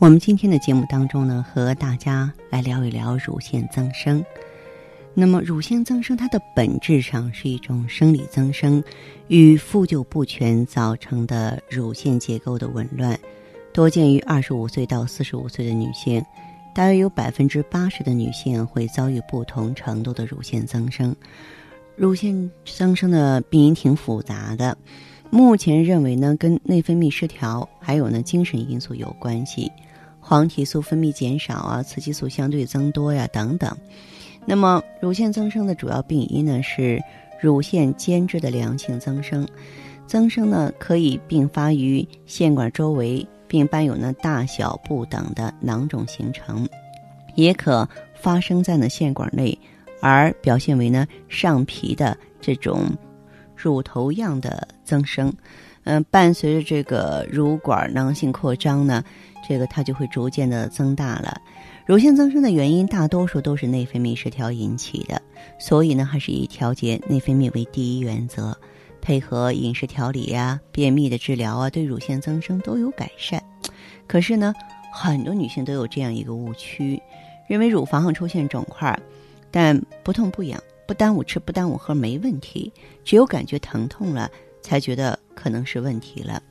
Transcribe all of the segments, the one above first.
我们今天的节目当中呢，和大家来聊一聊乳腺增生。那么，乳腺增生它的本质上是一种生理增生，与复旧不全造成的乳腺结构的紊乱，多见于二十五岁到四十五岁的女性，大约有百分之八十的女性会遭遇不同程度的乳腺增生。乳腺增生的病因挺复杂的，目前认为呢，跟内分泌失调还有呢精神因素有关系，黄体素分泌减少啊，雌激素相对增多呀等等。那么，乳腺增生的主要病因呢是乳腺间质的良性增生，增生呢可以并发于腺管周围，并伴有呢大小不等的囊肿形成，也可发生在呢腺管内，而表现为呢上皮的这种乳头样的增生。嗯，伴随着这个乳管囊性扩张呢，这个它就会逐渐的增大了。乳腺增生的原因大多数都是内分泌失调引起的，所以呢，还是以调节内分泌为第一原则，配合饮食调理呀、便秘的治疗啊，对乳腺增生都有改善。可是呢，很多女性都有这样一个误区，认为乳房上出现肿块，但不痛不痒、不耽误吃、不耽误喝没问题，只有感觉疼痛了才觉得可能是问题了。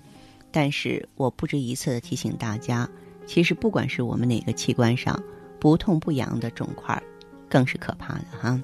但是我不止一次的提醒大家。其实，不管是我们哪个器官上不痛不痒的肿块，更是可怕的哈。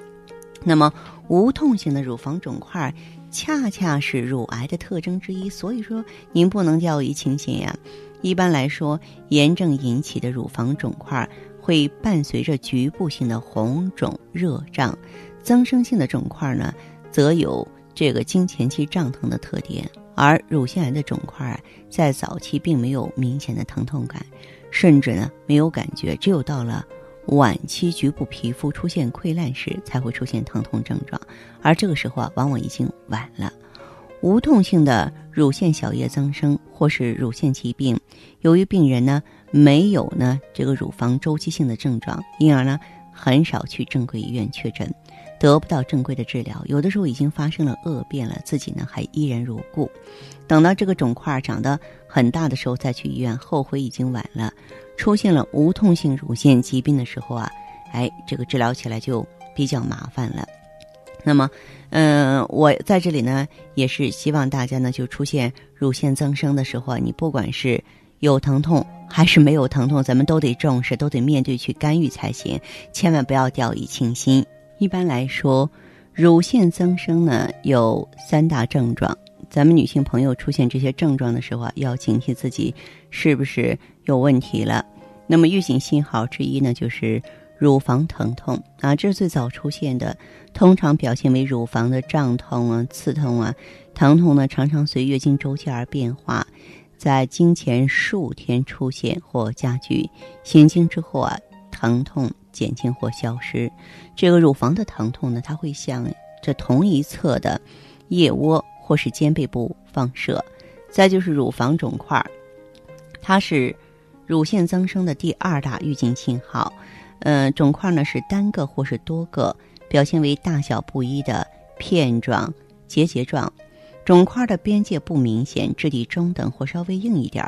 那么，无痛性的乳房肿块恰恰是乳癌的特征之一，所以说您不能掉以轻心呀。一般来说，炎症引起的乳房肿块会伴随着局部性的红肿热胀，增生性的肿块呢，则有这个经前期胀疼的特点。而乳腺癌的肿块啊在早期并没有明显的疼痛感。甚至呢没有感觉，只有到了晚期局部皮肤出现溃烂时才会出现疼痛症状，而这个时候啊往往已经晚了。无痛性的乳腺小叶增生或是乳腺疾病，由于病人呢没有呢这个乳房周期性的症状，因而呢很少去正规医院确诊。得不到正规的治疗，有的时候已经发生了恶变了，自己呢还依然如故。等到这个肿块长得很大的时候再去医院，后悔已经晚了。出现了无痛性乳腺疾病的时候啊，哎，这个治疗起来就比较麻烦了。那么，嗯，我在这里呢也是希望大家呢就出现乳腺增生的时候啊，你不管是有疼痛还是没有疼痛，咱们都得重视，都得面对去干预才行，千万不要掉以轻心。一般来说，乳腺增生呢有三大症状。咱们女性朋友出现这些症状的时候啊，要警惕自己是不是有问题了。那么预警信号之一呢，就是乳房疼痛啊，这是最早出现的，通常表现为乳房的胀痛啊、刺痛啊，疼痛呢常常随月经周期而变化，在经前数天出现或加剧，行经之后啊，疼痛。减轻或消失，这个乳房的疼痛呢，它会向这同一侧的腋窝或是肩背部放射。再就是乳房肿块，它是乳腺增生的第二大预警信号。嗯，肿块呢是单个或是多个，表现为大小不一的片状、结节状。肿块的边界不明显，质地中等或稍微硬一点，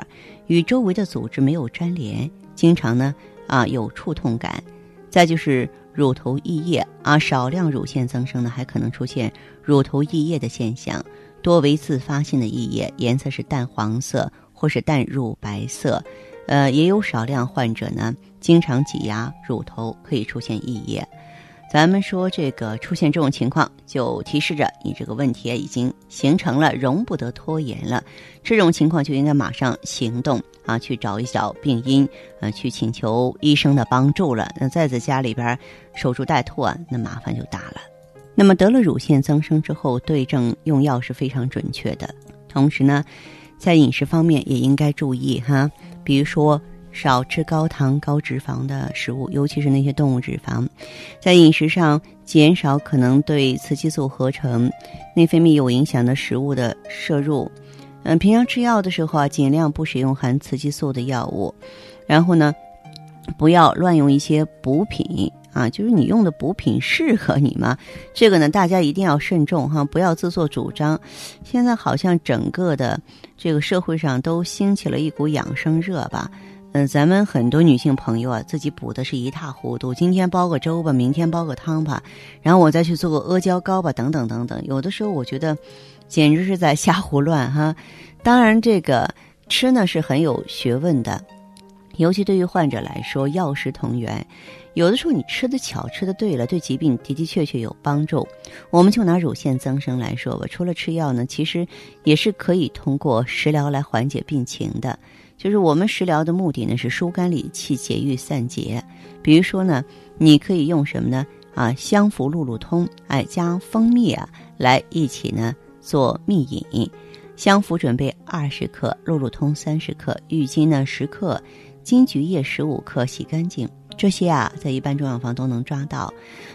与周围的组织没有粘连，经常呢啊有触痛感。再就是乳头溢液啊，少量乳腺增生呢，还可能出现乳头溢液的现象，多为自发性的溢液，颜色是淡黄色或是淡乳白色，呃，也有少量患者呢，经常挤压乳头可以出现溢液。咱们说这个出现这种情况，就提示着你这个问题已经形成了，容不得拖延了。这种情况就应该马上行动啊，去找一找病因，呃，去请求医生的帮助了。那再在家里边守株待兔啊，那麻烦就大了。那么得了乳腺增生之后，对症用药是非常准确的。同时呢，在饮食方面也应该注意哈，比如说。少吃高糖高脂肪的食物，尤其是那些动物脂肪，在饮食上减少可能对雌激素合成、内分泌有影响的食物的摄入。嗯，平常吃药的时候啊，尽量不使用含雌激素的药物。然后呢，不要乱用一些补品啊，就是你用的补品适合你吗？这个呢，大家一定要慎重哈，不要自作主张。现在好像整个的这个社会上都兴起了一股养生热吧。嗯，咱们很多女性朋友啊，自己补的是一塌糊涂。今天煲个粥吧，明天煲个汤吧，然后我再去做个阿胶糕吧，等等等等。有的时候我觉得，简直是在瞎胡乱哈。当然，这个吃呢是很有学问的，尤其对于患者来说，药食同源。有的时候你吃的巧，吃的对了，对疾病的的确确有帮助。我们就拿乳腺增生来说吧，除了吃药呢，其实也是可以通过食疗来缓解病情的。就是我们食疗的目的呢，是疏肝理气、解郁散结。比如说呢，你可以用什么呢？啊，香附路路通，哎，加蜂蜜啊，来一起呢做蜜饮。香附准备二十克，路路通三十克，郁金呢十克，金桔叶十五克，洗干净。这些啊，在一般中药房都能抓到。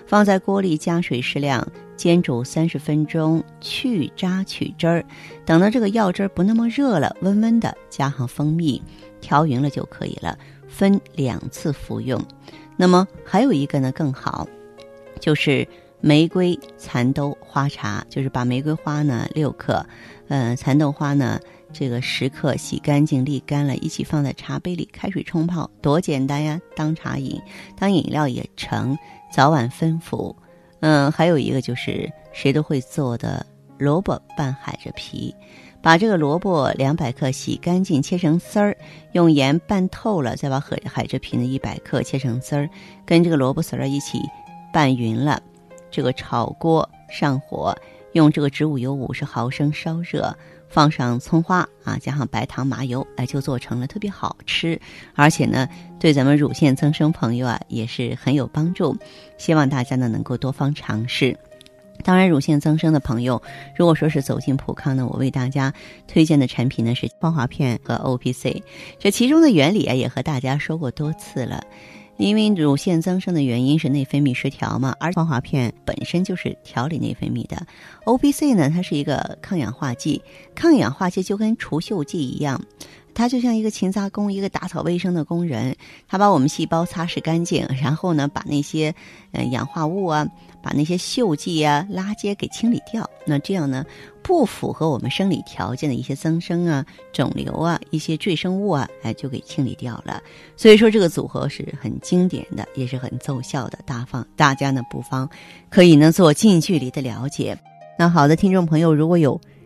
放在锅里加水适量，煎煮三十分钟，去渣取汁儿。等到这个药汁儿不那么热了，温温的，加上蜂蜜，调匀了就可以了。分两次服用。那么还有一个呢更好，就是玫瑰蚕豆花茶，就是把玫瑰花呢六克，呃，蚕豆花呢。这个十克洗干净沥干了，一起放在茶杯里，开水冲泡，多简单呀！当茶饮，当饮料也成，早晚分服。嗯，还有一个就是谁都会做的萝卜拌海蜇皮，把这个萝卜两百克洗干净，切成丝儿，用盐拌透了，再把海海蜇皮的一百克切成丝儿，跟这个萝卜丝儿一起拌匀了，这个炒锅上火，用这个植物油五十毫升烧热。放上葱花啊，加上白糖、麻油，哎，就做成了，特别好吃，而且呢，对咱们乳腺增生朋友啊也是很有帮助。希望大家呢能够多方尝试。当然，乳腺增生的朋友，如果说是走进普康呢，我为大家推荐的产品呢是芳华片和 O P C，这其中的原理啊也和大家说过多次了。因为乳腺增生的原因是内分泌失调嘛，而防滑片本身就是调理内分泌的。O P C 呢，它是一个抗氧化剂，抗氧化剂就跟除锈剂一样，它就像一个勤杂工，一个打扫卫生的工人，他把我们细胞擦拭干净，然后呢，把那些呃氧化物啊。把那些锈迹啊、垃圾给清理掉，那这样呢，不符合我们生理条件的一些增生啊、肿瘤啊、一些赘生物啊，哎，就给清理掉了。所以说这个组合是很经典的，也是很奏效的。大方大家呢不妨可以呢做近距离的了解。那好的，听众朋友，如果有